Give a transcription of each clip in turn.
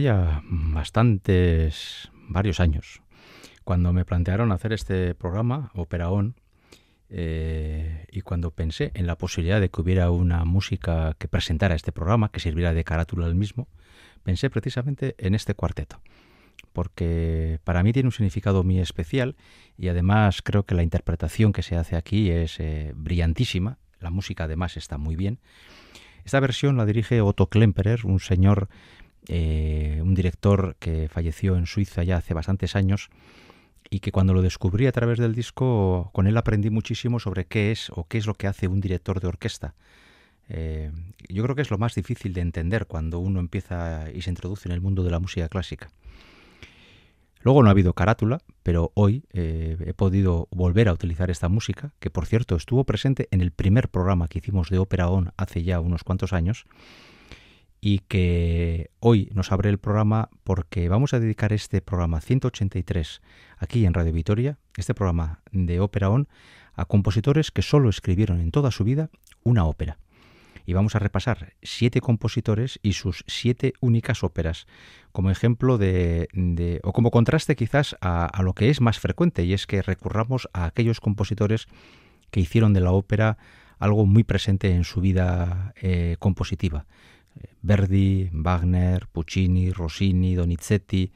ya bastantes, varios años, cuando me plantearon hacer este programa, Opera On, eh, y cuando pensé en la posibilidad de que hubiera una música que presentara este programa, que sirviera de carátula al mismo, pensé precisamente en este cuarteto, porque para mí tiene un significado muy especial y además creo que la interpretación que se hace aquí es eh, brillantísima, la música además está muy bien. Esta versión la dirige Otto Klemperer, un señor, eh, un director que falleció en Suiza ya hace bastantes años, y que cuando lo descubrí a través del disco, con él aprendí muchísimo sobre qué es o qué es lo que hace un director de orquesta. Eh, yo creo que es lo más difícil de entender cuando uno empieza y se introduce en el mundo de la música clásica. Luego no ha habido carátula, pero hoy eh, he podido volver a utilizar esta música, que por cierto estuvo presente en el primer programa que hicimos de Ópera On hace ya unos cuantos años, y que hoy nos abre el programa porque vamos a dedicar este programa 183 aquí en Radio Vitoria, este programa de Ópera On, a compositores que solo escribieron en toda su vida una ópera. Y vamos a repasar siete compositores y sus siete únicas óperas, como ejemplo de, o como contraste quizás a, lo que es más frecuente, y es que recurramos a aquellos compositores que hicieron de la ópera algo muy presente en su vida eh, compositiva. Verdi, Wagner, Puccini, Rossini, Donizetti,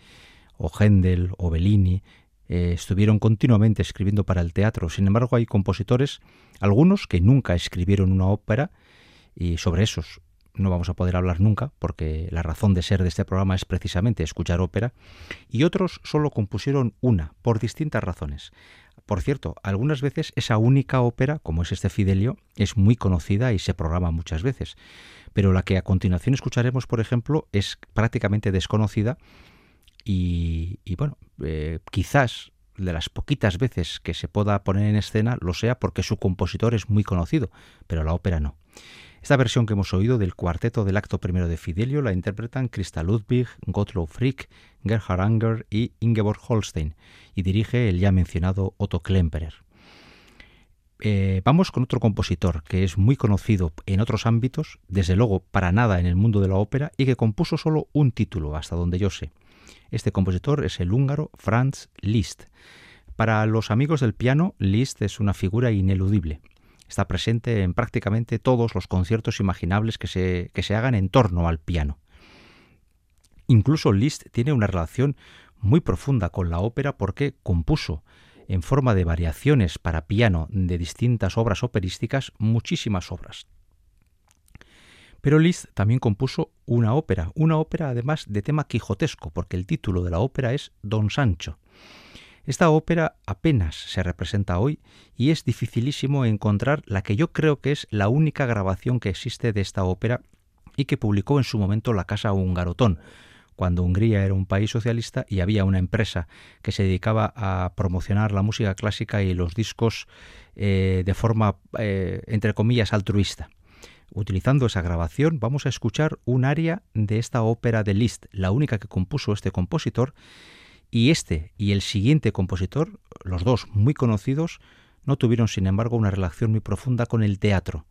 o Händel, o Bellini, eh, estuvieron continuamente escribiendo para el teatro. Sin embargo, hay compositores, algunos que nunca escribieron una ópera, y sobre esos no vamos a poder hablar nunca, porque la razón de ser de este programa es precisamente escuchar ópera, y otros solo compusieron una, por distintas razones. Por cierto, algunas veces esa única ópera, como es este Fidelio, es muy conocida y se programa muchas veces pero la que a continuación escucharemos, por ejemplo, es prácticamente desconocida y, bueno, eh, quizás de las poquitas veces que se pueda poner en escena lo sea porque su compositor es muy conocido, pero la ópera no. Esta versión que hemos oído del cuarteto del acto primero de Fidelio la interpretan Christa Ludwig, Gottlob Frick, Gerhard Anger y Ingeborg Holstein y dirige el ya mencionado Otto Klemperer. Eh, vamos con otro compositor que es muy conocido en otros ámbitos, desde luego para nada en el mundo de la ópera, y que compuso solo un título, hasta donde yo sé. Este compositor es el húngaro Franz Liszt. Para los amigos del piano, Liszt es una figura ineludible. Está presente en prácticamente todos los conciertos imaginables que se, que se hagan en torno al piano. Incluso Liszt tiene una relación muy profunda con la ópera porque compuso en forma de variaciones para piano de distintas obras operísticas muchísimas obras. Pero Liszt también compuso una ópera, una ópera además de tema quijotesco, porque el título de la ópera es Don Sancho. Esta ópera apenas se representa hoy y es dificilísimo encontrar la que yo creo que es la única grabación que existe de esta ópera y que publicó en su momento la Casa Hungarotón, cuando Hungría era un país socialista y había una empresa que se dedicaba a promocionar la música clásica y los discos eh, de forma, eh, entre comillas, altruista. Utilizando esa grabación vamos a escuchar un aria de esta ópera de Liszt, la única que compuso este compositor, y este y el siguiente compositor, los dos muy conocidos, no tuvieron sin embargo una relación muy profunda con el teatro.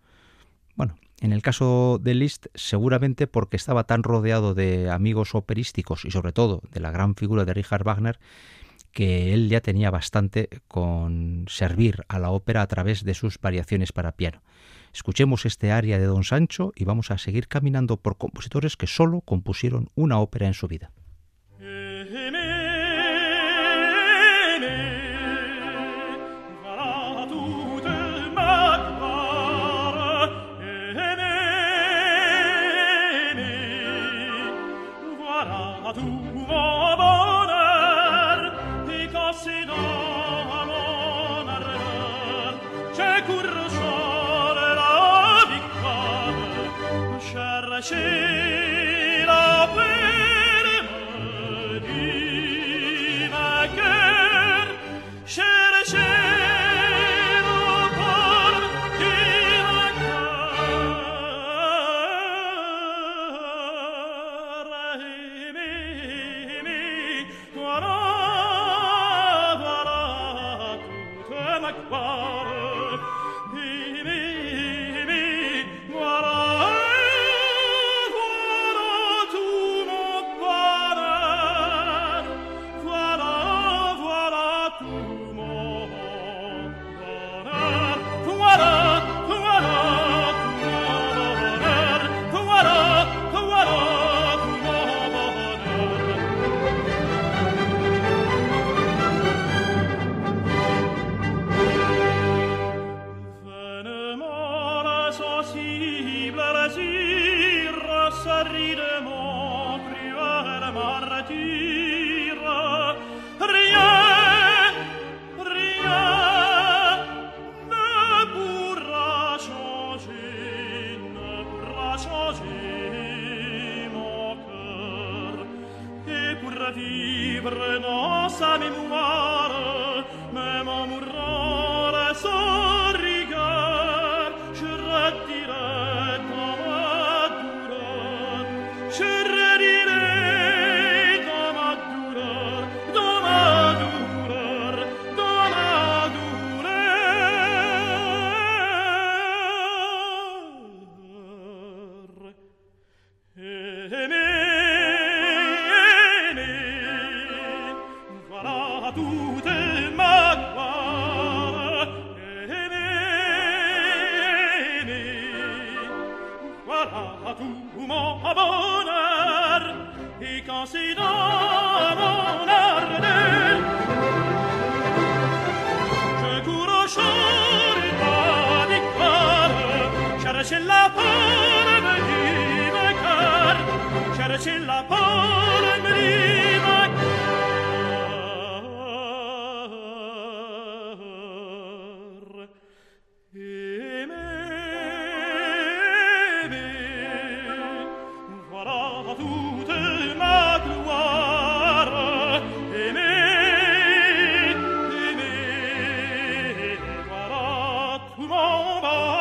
Bueno, en el caso de Liszt, seguramente porque estaba tan rodeado de amigos operísticos y sobre todo de la gran figura de Richard Wagner, que él ya tenía bastante con servir a la ópera a través de sus variaciones para piano. Escuchemos este aria de Don Sancho y vamos a seguir caminando por compositores que solo compusieron una ópera en su vida. ridemo priere martire rien rien ne pourra changer ne pourra changer mon vivre dans sa mémoire Mama.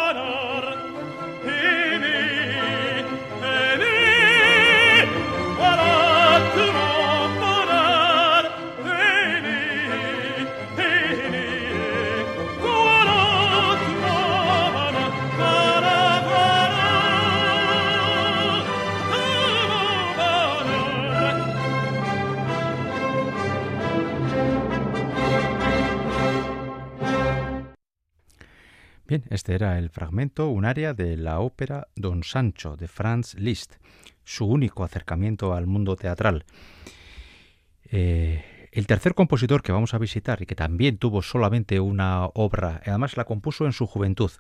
Este era el fragmento, un área de la ópera Don Sancho de Franz Liszt, su único acercamiento al mundo teatral. Eh, el tercer compositor que vamos a visitar y que también tuvo solamente una obra, además la compuso en su juventud,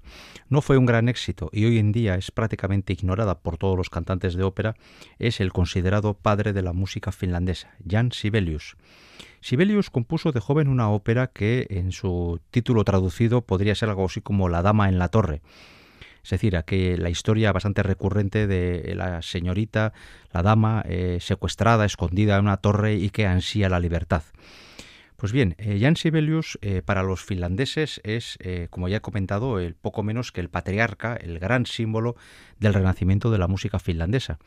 no fue un gran éxito y hoy en día es prácticamente ignorada por todos los cantantes de ópera, es el considerado padre de la música finlandesa, Jan Sibelius. Sibelius compuso de joven una ópera que en su título traducido podría ser algo así como La Dama en la Torre. Es decir, que la historia bastante recurrente de la señorita, la dama, eh, secuestrada, escondida en una torre y que ansía la libertad. Pues bien, eh, Jan Sibelius eh, para los finlandeses es, como ya he comentado, el poco menos que el patriarca, el gran símbolo del renacimiento de la música finlandesa.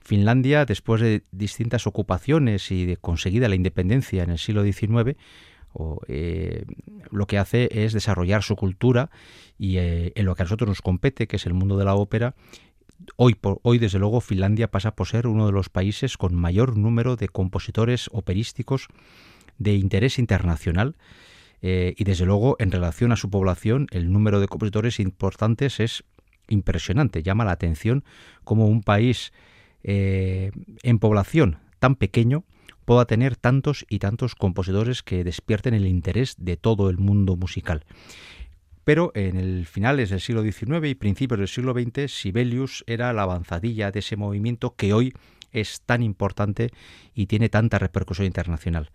Finlandia, después de distintas ocupaciones y de conseguida la independencia en el siglo XIX, eh, lo que hace es desarrollar su cultura y eh, en lo que a nosotros nos compete, que es el mundo de la ópera, hoy, desde luego Finlandia pasa por ser uno de los países con mayor número de compositores operísticos de interés internacional. Eh, y desde luego en relación a su población el número de compositores importantes es impresionante, llama la atención como un país en población tan pequeño pueda tener tantos y tantos compositores que despierten el interés de todo el mundo musical. Pero en el finales del siglo XIX y principios del siglo XX, Sibelius era la avanzadilla de ese movimiento que hoy es tan importante y tiene tanta repercusión internacional.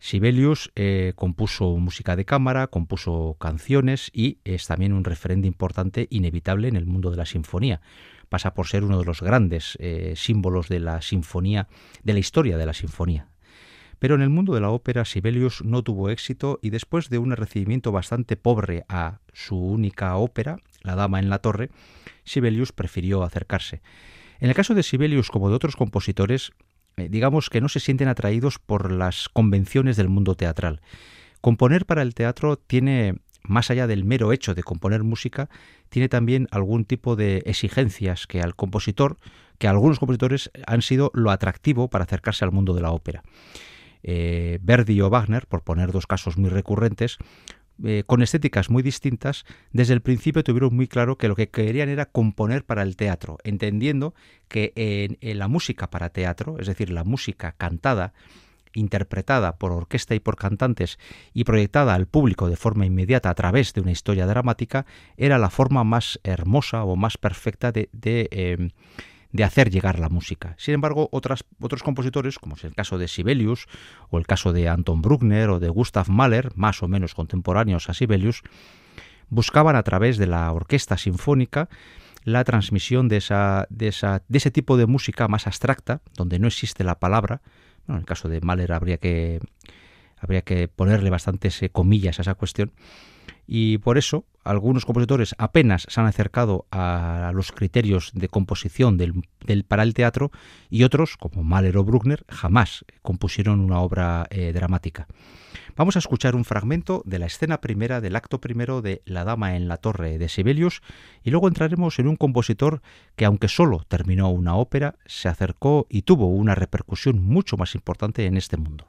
Sibelius eh, compuso música de cámara, compuso canciones y es también un referente importante, inevitable en el mundo de la sinfonía pasa por ser uno de los grandes eh, símbolos de la sinfonía, de la historia de la sinfonía. Pero en el mundo de la ópera Sibelius no tuvo éxito y después de un recibimiento bastante pobre a su única ópera, La Dama en la Torre, Sibelius prefirió acercarse. En el caso de Sibelius como de otros compositores, eh, digamos que no se sienten atraídos por las convenciones del mundo teatral. Componer para el teatro tiene más allá del mero hecho de componer música, tiene también algún tipo de exigencias que al compositor, que a algunos compositores han sido lo atractivo para acercarse al mundo de la ópera. Eh, Verdi o Wagner, por poner dos casos muy recurrentes, eh, con estéticas muy distintas, desde el principio tuvieron muy claro que lo que querían era componer para el teatro, entendiendo que en la música para teatro, es decir, la música cantada, interpretada por orquesta y por cantantes y proyectada al público de forma inmediata a través de una historia dramática, era la forma más hermosa o más perfecta de, de, em, hacer llegar la música. Sin embargo, otros compositores, como es el caso de Sibelius o el caso de Anton Bruckner o de Gustav Mahler, más o menos contemporáneos a Sibelius, buscaban a través de la orquesta sinfónica la transmisión de, esa, de, esa, de ese tipo de música más abstracta, donde no existe la palabra. En el caso de Mahler habría que, habría que ponerle bastantes eh, comillas a esa cuestión. Y por eso algunos compositores apenas se han acercado a los criterios de composición del, para el teatro y otros, como Mahler o Bruckner, jamás compusieron una obra eh, dramática. Vamos a escuchar un fragmento de la escena primera del acto primero de La Dama en la Torre de Sibelius y luego entraremos en un compositor que aunque solo terminó una ópera, se acercó y tuvo una repercusión mucho más importante en este mundo.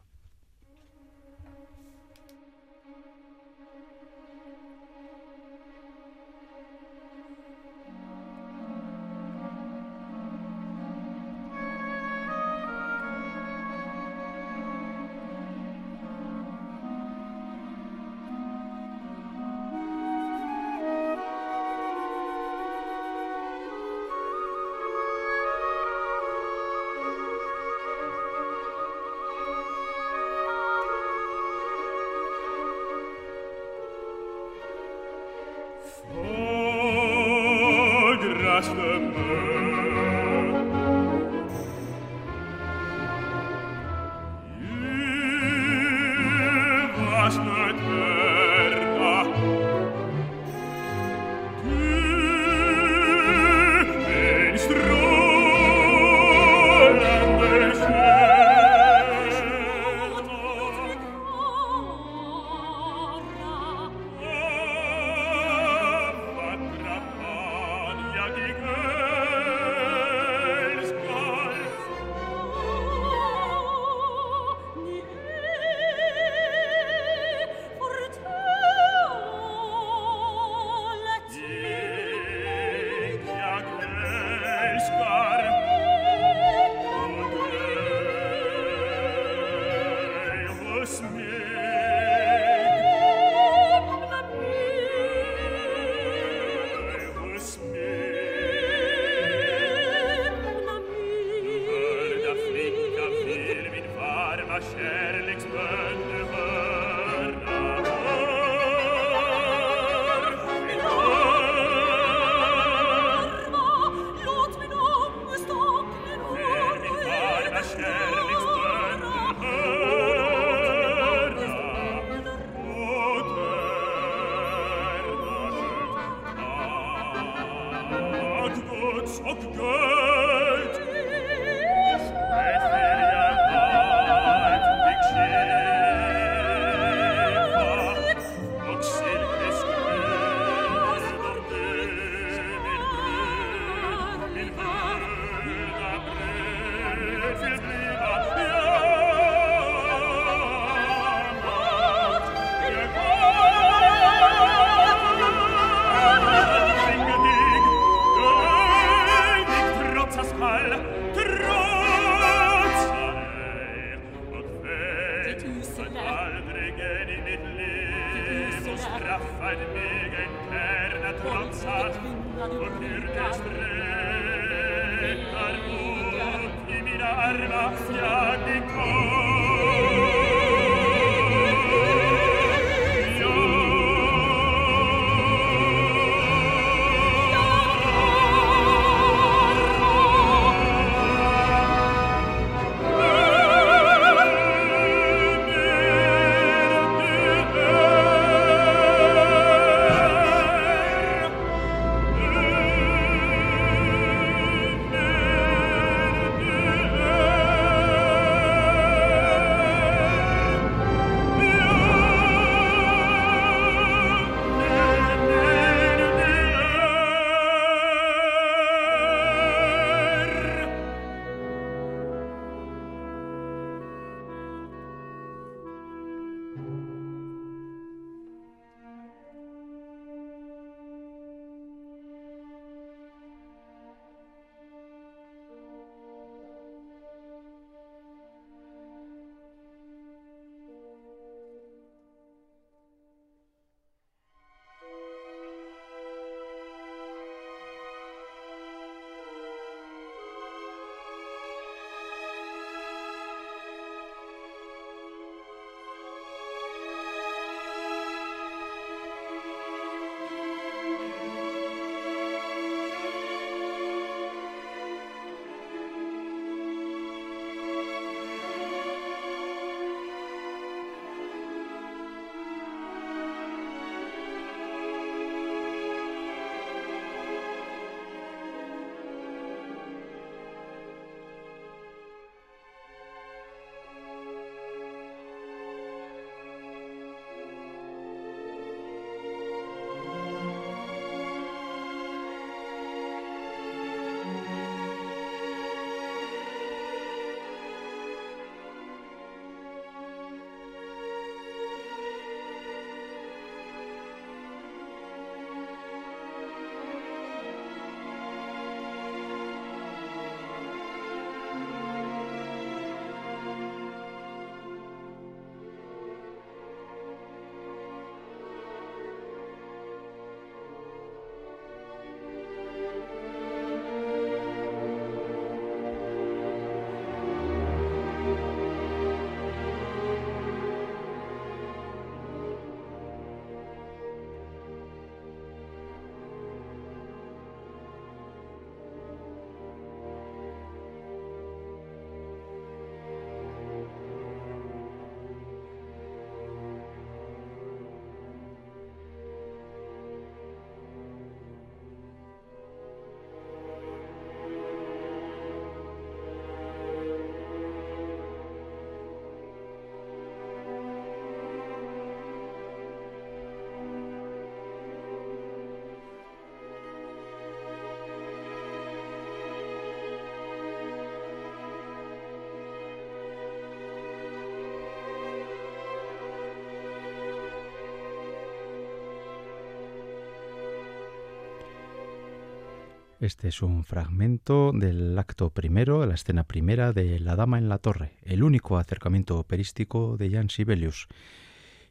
Este es un fragmento del acto primero, de la escena primera de La Dama en la Torre, el único acercamiento operístico de Jan Sibelius.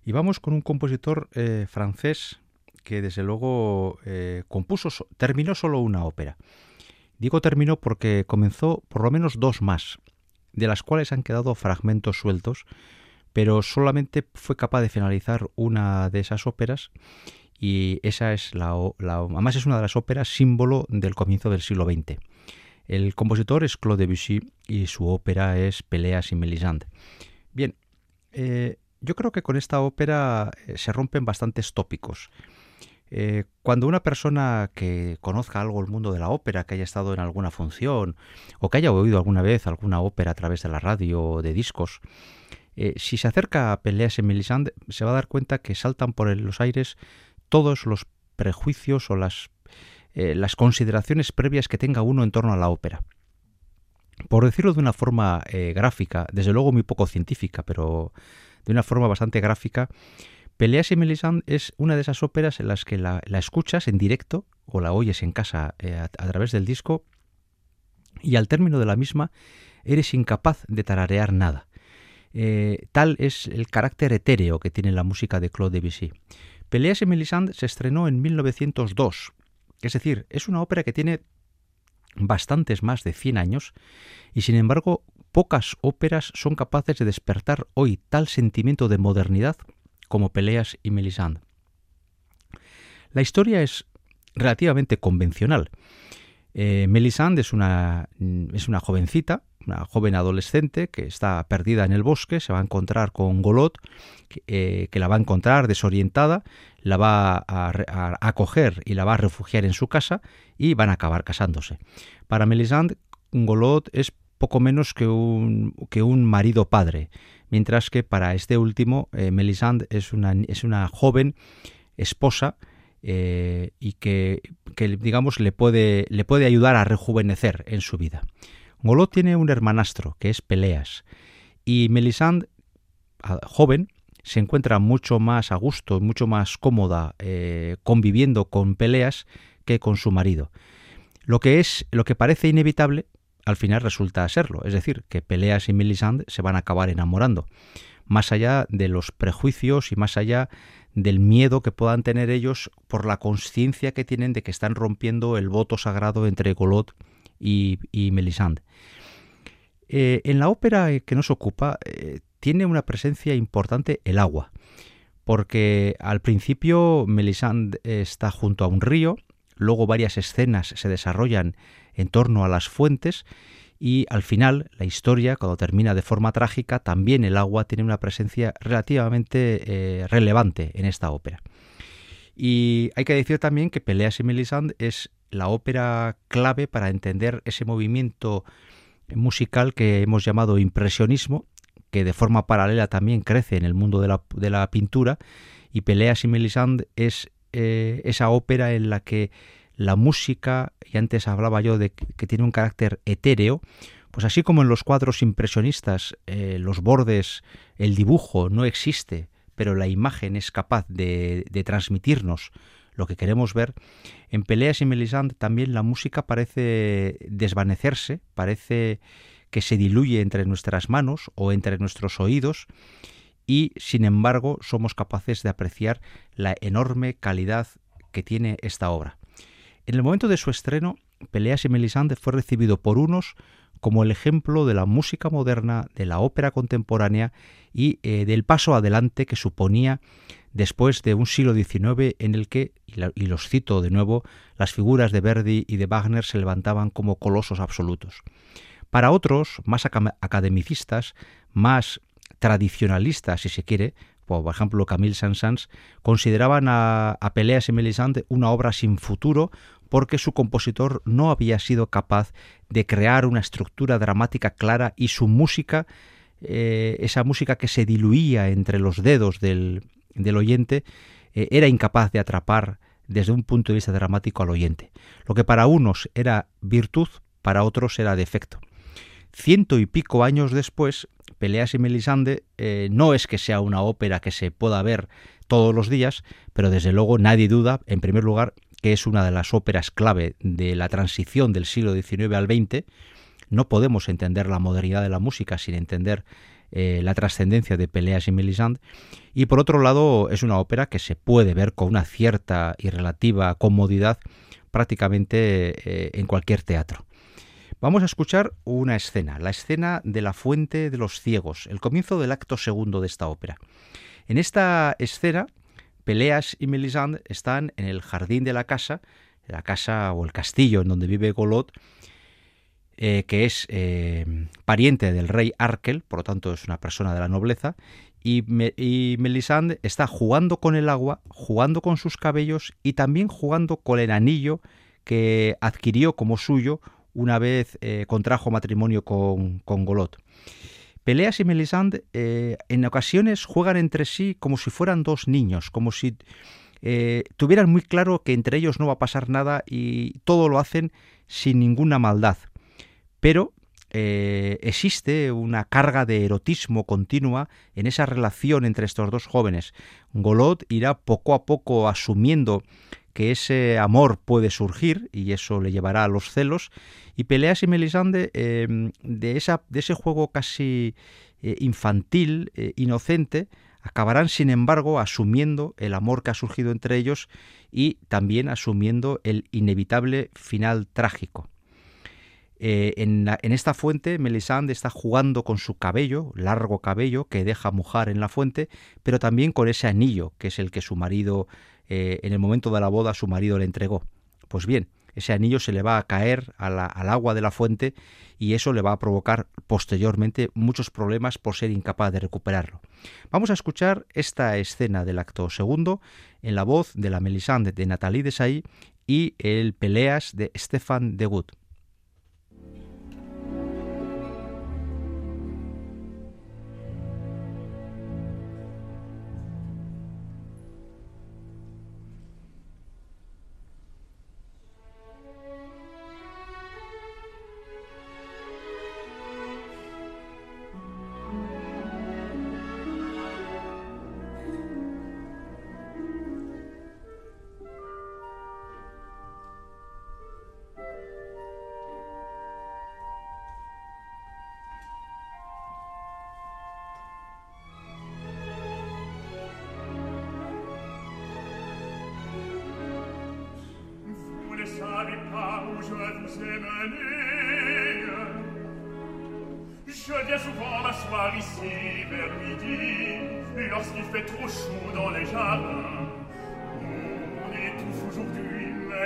Y vamos con un compositor eh, francés que desde luego eh, compuso, terminó solo una ópera. Digo terminó porque comenzó por lo menos dos más, de las cuales han quedado fragmentos sueltos, pero solamente fue capaz de finalizar una de esas óperas y esa es la, además es una de las óperas símbolo del comienzo del siglo XX. El compositor es Claude Debussy y su ópera es Peleas y Melisande. Bien, eh, yo creo que con esta ópera eh, se rompen bastantes tópicos. Eh, cuando una persona que conozca algo del mundo de la ópera, que haya estado en alguna función o que haya oído alguna vez alguna ópera a través de la radio o de discos, si se acerca a Peleas y Melisande se va a dar cuenta que saltan por los aires todos los prejuicios o las, eh, las consideraciones previas que tenga uno en torno a la ópera. Por decirlo de una forma eh, gráfica, desde luego muy poco científica, pero de una forma bastante gráfica, Peleas y Melisande es una de esas óperas en las que la, escuchas en directo o la oyes en casa eh, a, través del disco y al término de la misma eres incapaz de tararear nada. tal es el carácter etéreo que tiene la música de Claude Debussy. Peleas y Melisande se estrenó en 1902, es decir, es una ópera que tiene bastantes más de 100 años y sin embargo pocas óperas son capaces de despertar hoy tal sentimiento de modernidad como Peleas y Melisande. La historia es relativamente convencional. Eh, Melisande es una, es una jovencita una joven adolescente que está perdida en el bosque, se va a encontrar con Golot, que, eh, la va a encontrar desorientada, la va a, acoger y la va a refugiar en su casa y van a acabar casándose. Para Melisande, Golot es poco menos que un, que un marido padre, mientras que para este último, eh, Melisande es una, es una joven esposa eh, y que, que, digamos le puede, le puede ayudar a rejuvenecer en su vida. Golot tiene un hermanastro, que es Peleas, y Melisande, joven, se encuentra mucho más a gusto, mucho más cómoda eh, conviviendo con Peleas que con su marido. Lo que es, lo que parece inevitable, al final resulta serlo, es decir, que Peleas y Melisande se van a acabar enamorando, más allá de los prejuicios y más allá del miedo que puedan tener ellos por la conciencia que tienen de que están rompiendo el voto sagrado entre Golot y, Melisande. Eh, en la ópera que nos ocupa eh, tiene una presencia importante el agua, porque al principio Melisande está junto a un río, luego varias escenas se desarrollan en torno a las fuentes y al final la historia, cuando termina de forma trágica, también el agua tiene una presencia relativamente eh, relevante en esta ópera. Y hay que decir también que Peleas y Melisande es la ópera clave para entender ese movimiento musical que hemos llamado impresionismo, que de forma paralela también crece en el mundo de la, de la pintura, y Peleas y Melisande es eh, esa ópera en la que la música, y antes hablaba yo de que tiene un carácter etéreo, pues así como en los cuadros impresionistas eh, los bordes, el dibujo no existe, pero la imagen es capaz de, de transmitirnos lo que queremos ver, en Peleas y Melisande también la música parece desvanecerse, parece que se diluye entre nuestras manos o entre nuestros oídos y sin embargo somos capaces de apreciar la enorme calidad que tiene esta obra. En el momento de su estreno, Peleas y Melisande fue recibido por unos como el ejemplo de la música moderna, de la ópera contemporánea y eh, del paso adelante que suponía después de un siglo XIX en el que, y los cito de nuevo, las figuras de Verdi y de Wagner se levantaban como colosos absolutos. Para otros, más academicistas, más tradicionalistas, si se quiere, por ejemplo Camille Saint-Saëns, consideraban a, a Peleas y una obra sin futuro porque su compositor no había sido capaz de crear una estructura dramática clara y su música, eh, esa música que se diluía entre los dedos del, del oyente, eh, era incapaz de atrapar desde un punto de vista dramático al oyente. Lo que para unos era virtud, para otros era defecto. Ciento y pico años después, Peleas y Melisande eh, no es que sea una ópera que se pueda ver todos los días, pero desde luego nadie duda, en primer lugar, que es una de las óperas clave de la transición del siglo XIX al XX. No podemos entender la modernidad de la música sin entender eh, la trascendencia de Peleas y Melisande. Y por otro lado, es una ópera que se puede ver con una cierta y relativa comodidad prácticamente eh, en cualquier teatro. Vamos a escuchar una escena, la escena de la fuente de los ciegos, el comienzo del acto segundo de esta ópera. En esta escena, Peleas y Melisande están en el jardín de la casa, la casa o el castillo en donde vive Golot, eh, que es eh, pariente del rey Arkel, por lo tanto es una persona de la nobleza, y, Melisande está jugando con el agua, jugando con sus cabellos y también jugando con el anillo que adquirió como suyo una vez eh, contrajo matrimonio con, Golot. Peleas y Melisande en ocasiones juegan entre sí como si fueran dos niños, como si tuvieran muy claro que entre ellos no va a pasar nada y todo lo hacen sin ninguna maldad. Pero existe una carga de erotismo continua en esa relación entre estos dos jóvenes. Golot irá poco a poco asumiendo que ese amor puede surgir y eso le llevará a los celos. Y Peleas y Melisande, em, de ese juego casi eh, infantil, eh, inocente, acabarán sin embargo asumiendo el amor que ha surgido entre ellos y también asumiendo el inevitable final trágico. Eh, en, esta fuente, Melisande está jugando con su cabello, largo cabello, que deja mojar en la fuente, pero también con ese anillo, que es el que su marido eh, en el momento de la boda su marido le entregó. Pues bien, ese anillo se le va a caer al agua de la fuente y eso le va a provocar posteriormente muchos problemas por ser incapaz de recuperarlo. Vamos a escuchar esta escena del acto segundo en la voz de la Melisande de Nathalie Desailly y el Peleas de Stefan de Wood.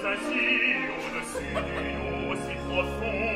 Pas ainsi, on ne sait du nom si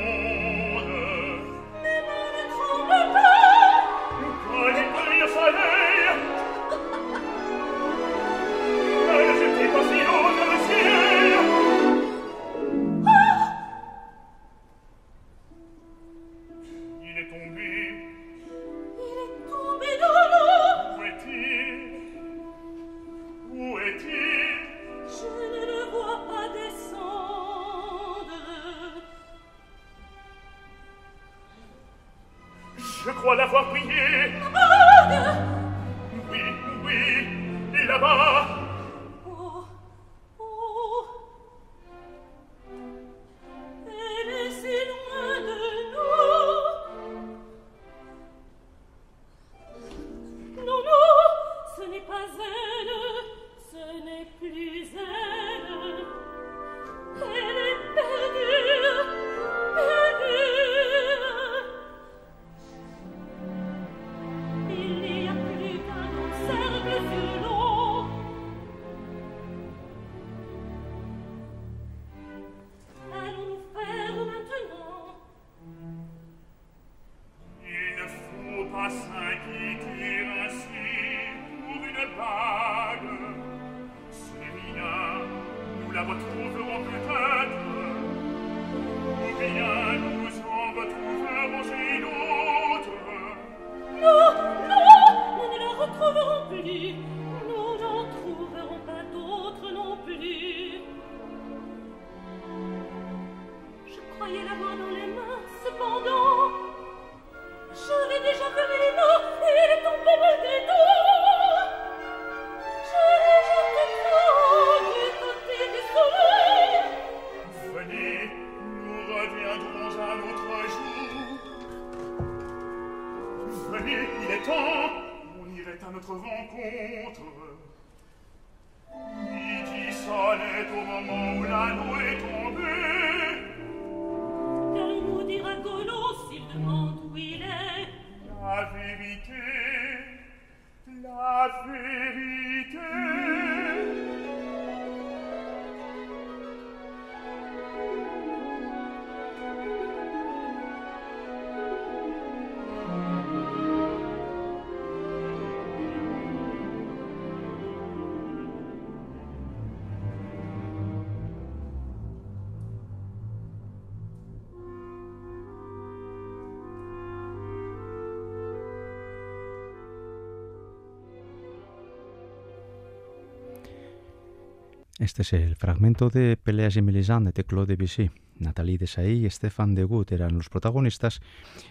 Este es el fragmento de Peleas y Mélisande de Claude Debussy. Nathalie Desailly y Stefan de Gut eran los protagonistas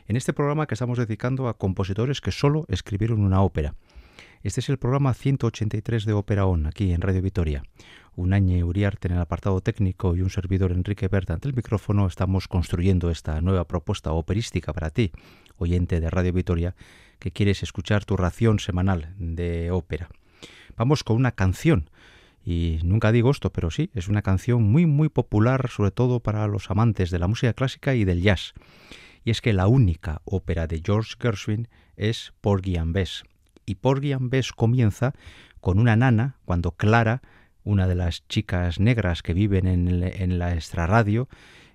en este programa que estamos dedicando a compositores que solo escribieron una ópera. Este es el programa 183 de Ópera On, aquí en Radio Vitoria. Un año Uriarte en el apartado técnico y un servidor Enrique Berta ante el micrófono estamos construyendo esta nueva propuesta operística para ti, oyente de Radio Vitoria, que quieres escuchar tu ración semanal de ópera. Vamos con una canción y nunca digo esto, pero sí, es una canción muy muy popular, sobre todo para los amantes de la música clásica y del jazz. Y es que la única ópera de George Gershwin es Porgy and Bess. Y Porgy and Bess comienza con una nana cuando Clara, una de las chicas negras que viven en, el- en la extrarradio,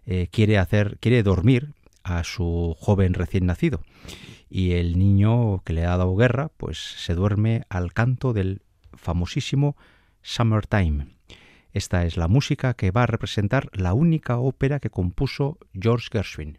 eh, quiere hacer, quiere dormir a su joven recién nacido. Y el niño que le ha dado guerra, pues se duerme al canto del famosísimo Summertime. Esta es la música que va a representar la única ópera que compuso George Gershwin.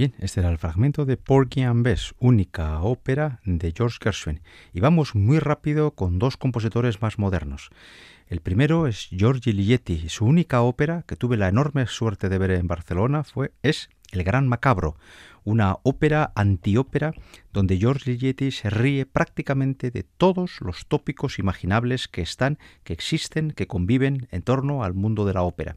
Bien, este era el fragmento de Porgy and Bess, única ópera de George Gershwin. Y vamos muy rápido con dos compositores más modernos. El primero es Giorgi Ligeti. Su única ópera que tuve la enorme suerte de ver en Barcelona fue es El Gran Macabro, una ópera antiópera donde George Ligeti se ríe prácticamente de todos los tópicos imaginables que están, que existen, que conviven en torno al mundo de la ópera.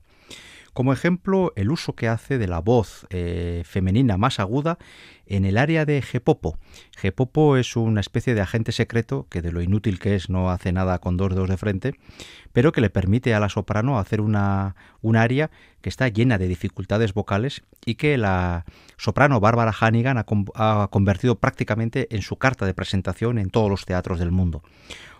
Como ejemplo, el uso que hace de la voz eh, femenina más aguda en el área de Gepopo. Gepopo es una especie de agente secreto que de lo inútil que es no hace nada con dos dedos de frente, pero que le permite a la soprano hacer una, un área que está llena de dificultades vocales y que la soprano Bárbara Hannigan ha, ha convertido prácticamente en su carta de presentación en todos los teatros del mundo.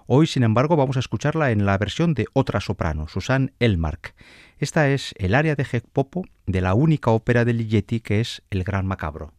Hoy, sin embargo, vamos a escucharla en la versión de otra soprano, Susan Elmark. Esta es el área de Popo de la única ópera de Ligeti que es El Gran Macabro.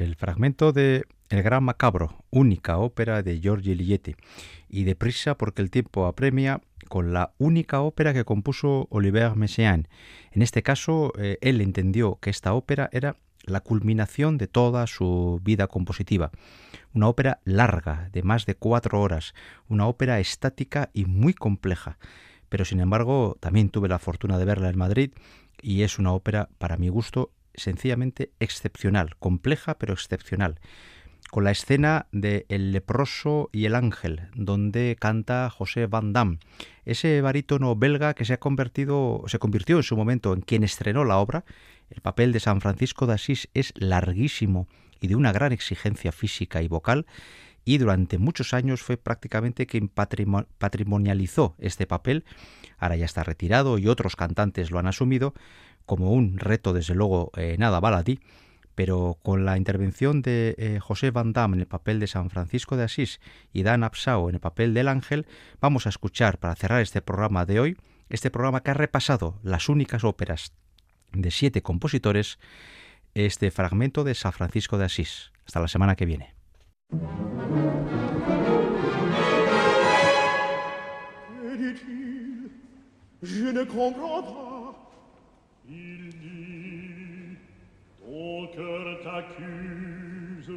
El fragmento de El Gran Macabro, única ópera de Giorgi Ligeti, y deprisa porque el tiempo apremia con la única ópera que compuso Oliver Messiaen. En este caso, eh, él entendió que esta ópera era la culminación de toda su vida compositiva. Una ópera larga, de más de cuatro horas, una ópera estática y muy compleja. Pero sin embargo, también tuve la fortuna de verla en Madrid y es una ópera, para mi gusto, sencillamente excepcional, compleja pero excepcional, con la escena de El leproso y el ángel, donde canta José Van Damme, ese barítono belga que se ha convertido, se convirtió en su momento en quien estrenó la obra. El papel de San Francisco de Asís es larguísimo y de una gran exigencia física y vocal, y durante muchos años fue prácticamente quien patrimonializó este papel. Ahora ya está retirado y otros cantantes lo han asumido, como un reto, desde luego, eh, nada baladí, pero con la intervención de eh, José Van Damme en el papel de San Francisco de Asís y Dan Absao en el papel del ángel, vamos a escuchar para cerrar este programa de hoy, este programa que ha repasado las únicas óperas de siete compositores, este fragmento de San Francisco de Asís. Hasta la semana que viene. il dit, ton cœur t'accuse.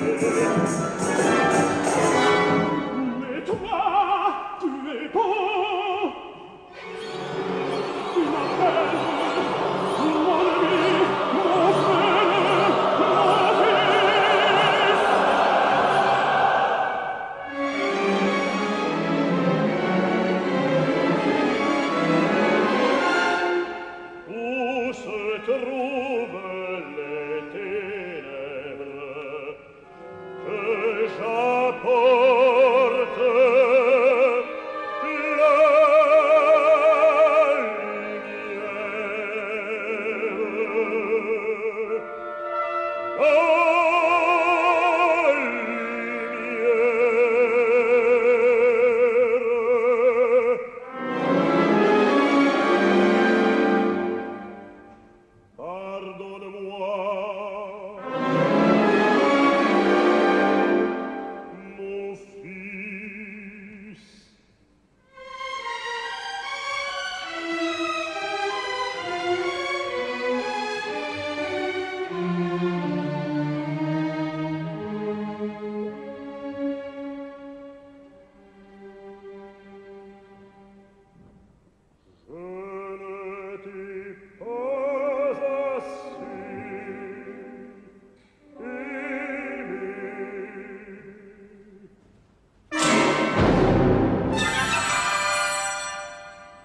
Deus.